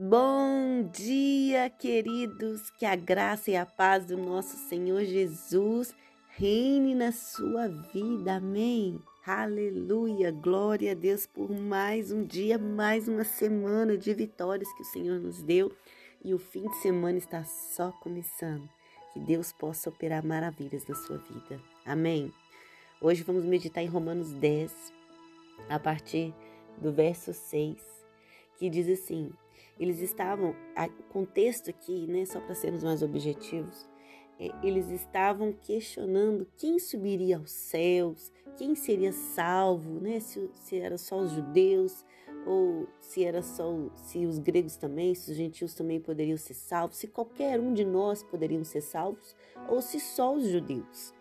Bom dia, queridos. Que a graça e a paz do nosso Senhor Jesus reine na sua vida. Amém. Aleluia. Glória a Deus por mais um dia, mais uma semana de vitórias que o Senhor nos deu. E o fim de semana está só começando. Que Deus possa operar maravilhas na sua vida. Amém. Hoje vamos meditar em Romanos 10, a partir do verso 6, que diz assim: eles estavam, o contexto aqui, né, só para sermos mais objetivos, é, eles estavam questionando quem subiria aos céus, quem seria salvo, né, se, se era só os judeus ou se era só se os gregos também, se os gentios também poderiam ser salvos, se qualquer um de nós poderiam ser salvos ou se só os judeus.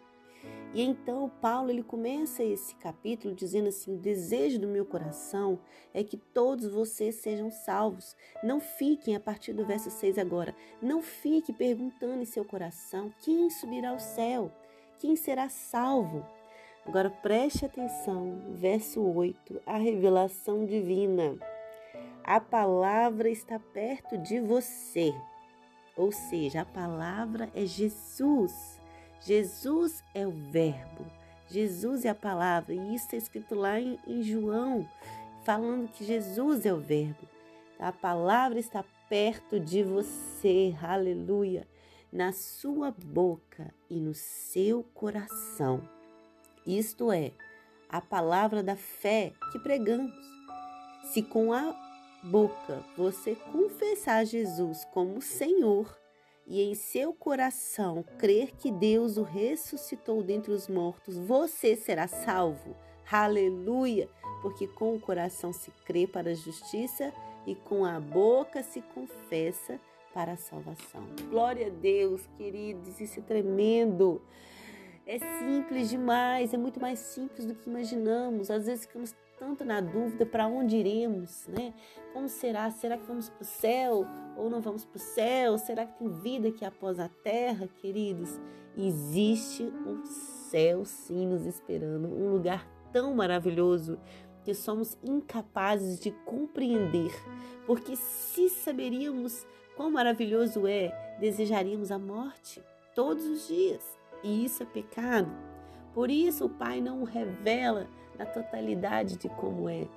E então Paulo ele começa esse capítulo dizendo assim: "O desejo do meu coração é que todos vocês sejam salvos. Não fiquem a partir do verso 6 agora, não fique perguntando em seu coração quem subirá ao céu, quem será salvo. Agora preste atenção, verso 8, a revelação divina. A palavra está perto de você. Ou seja, a palavra é Jesus. Jesus é o Verbo, Jesus é a palavra, e isso está escrito lá em, em João, falando que Jesus é o Verbo. A palavra está perto de você, aleluia, na sua boca e no seu coração. Isto é, a palavra da fé que pregamos. Se com a boca você confessar Jesus como Senhor e em seu coração crer que Deus o ressuscitou dentre os mortos, você será salvo. Aleluia! Porque com o coração se crê para a justiça e com a boca se confessa para a salvação. Glória a Deus, queridos, isso é tremendo. É simples demais, é muito mais simples do que imaginamos. Às vezes ficamos tanto na dúvida para onde iremos, né? Como será? Será que vamos para o céu ou não vamos para o céu? Será que tem vida aqui após a terra, queridos? Existe um céu sim nos esperando, um lugar tão maravilhoso que somos incapazes de compreender, porque se saberíamos quão maravilhoso é, desejaríamos a morte todos os dias. E isso é pecado. Por isso o Pai não revela na totalidade de como é,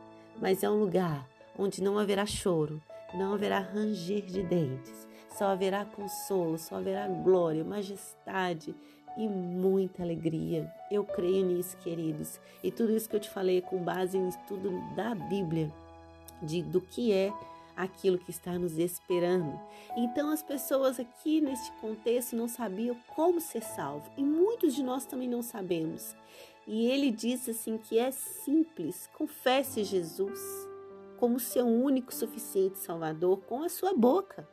mas é um lugar onde não haverá choro, não haverá ranger de dentes, só haverá consolo, só haverá glória, majestade e muita alegria. Eu creio nisso, queridos. E tudo isso que eu te falei é com base em estudo da Bíblia, de do que é aquilo que está nos esperando. Então as pessoas aqui neste contexto não sabiam como ser salvo e muitos de nós também não sabemos. E ele disse assim que é simples, confesse Jesus como seu único suficiente Salvador com a sua boca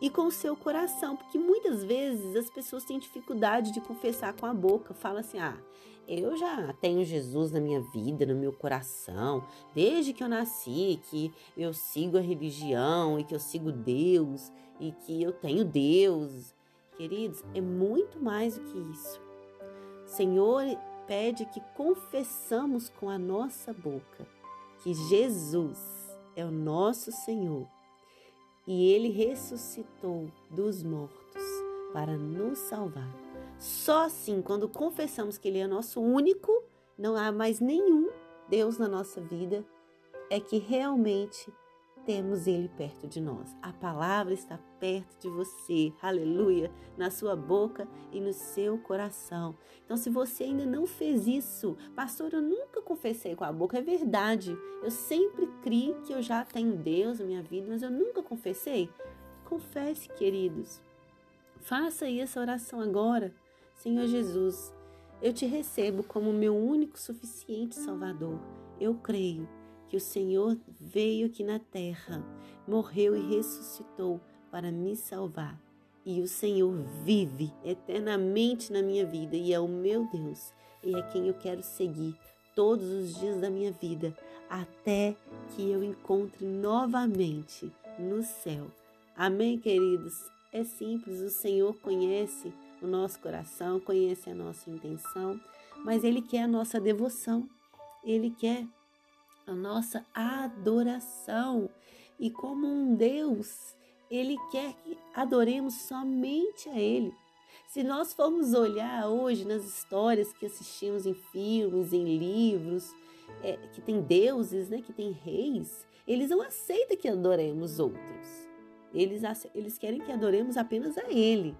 e com o seu coração, porque muitas vezes as pessoas têm dificuldade de confessar com a boca, fala assim: "Ah, eu já tenho Jesus na minha vida, no meu coração, desde que eu nasci, que eu sigo a religião e que eu sigo Deus e que eu tenho Deus". Queridos, é muito mais do que isso. Senhor pede que confessamos com a nossa boca que Jesus é o nosso Senhor e ele ressuscitou dos mortos para nos salvar. Só assim, quando confessamos que ele é nosso único, não há mais nenhum Deus na nossa vida, é que realmente temos Ele perto de nós. A palavra está perto de você, aleluia, na sua boca e no seu coração. Então, se você ainda não fez isso, pastor, eu nunca confessei com a boca, é verdade. Eu sempre criei que eu já tenho Deus na minha vida, mas eu nunca confessei. Confesse, queridos. Faça essa oração agora. Senhor Jesus, eu te recebo como meu único suficiente Salvador. Eu creio que o Senhor veio aqui na terra, morreu e ressuscitou para me salvar. E o Senhor vive eternamente na minha vida e é o meu Deus e é quem eu quero seguir todos os dias da minha vida até que eu encontre novamente no céu. Amém, queridos? É simples, o Senhor conhece o nosso coração, conhece a nossa intenção, mas Ele quer a nossa devoção, Ele quer a nossa adoração. E como um Deus, ele quer que adoremos somente a ele. Se nós formos olhar hoje nas histórias que assistimos em filmes, em livros, é, que tem deuses, né, que tem reis, eles não aceitam que adoremos outros. Eles, eles querem que adoremos apenas a Ele.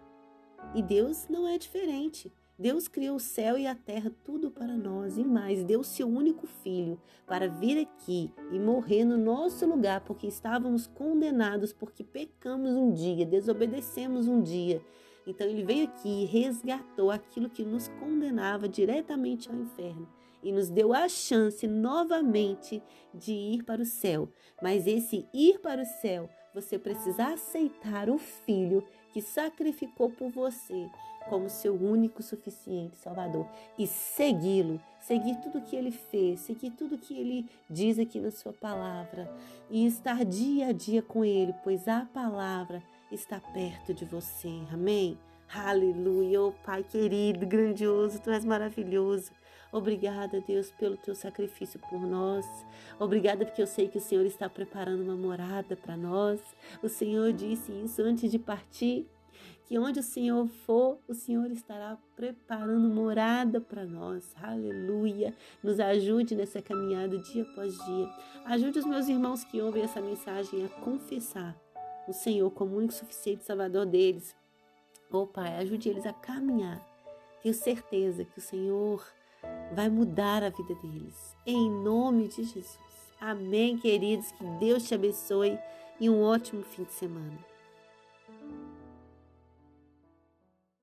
E Deus não é diferente. Deus criou o céu e a terra tudo para nós e mais, deu seu único filho para vir aqui e morrer no nosso lugar, porque estávamos condenados, porque pecamos um dia, desobedecemos um dia. Então ele veio aqui e resgatou aquilo que nos condenava diretamente ao inferno e nos deu a chance novamente de ir para o céu. Mas esse ir para o céu, você precisa aceitar o filho que sacrificou por você como seu único suficiente Salvador e segui-lo, seguir tudo que ele fez, seguir tudo que ele diz aqui na sua palavra e estar dia a dia com ele, pois a palavra está perto de você. Amém. Aleluia, oh Pai querido, grandioso, tu és maravilhoso. Obrigada, Deus, pelo teu sacrifício por nós. Obrigada porque eu sei que o Senhor está preparando uma morada para nós. O Senhor disse isso antes de partir que onde o Senhor for, o Senhor estará preparando morada para nós. Aleluia. Nos ajude nessa caminhada dia após dia. Ajude os meus irmãos que ouvem essa mensagem a confessar o Senhor como único suficiente Salvador deles. Oh Pai, ajude eles a caminhar. Tenho certeza que o Senhor vai mudar a vida deles. Em nome de Jesus. Amém, queridos. Que Deus te abençoe e um ótimo fim de semana.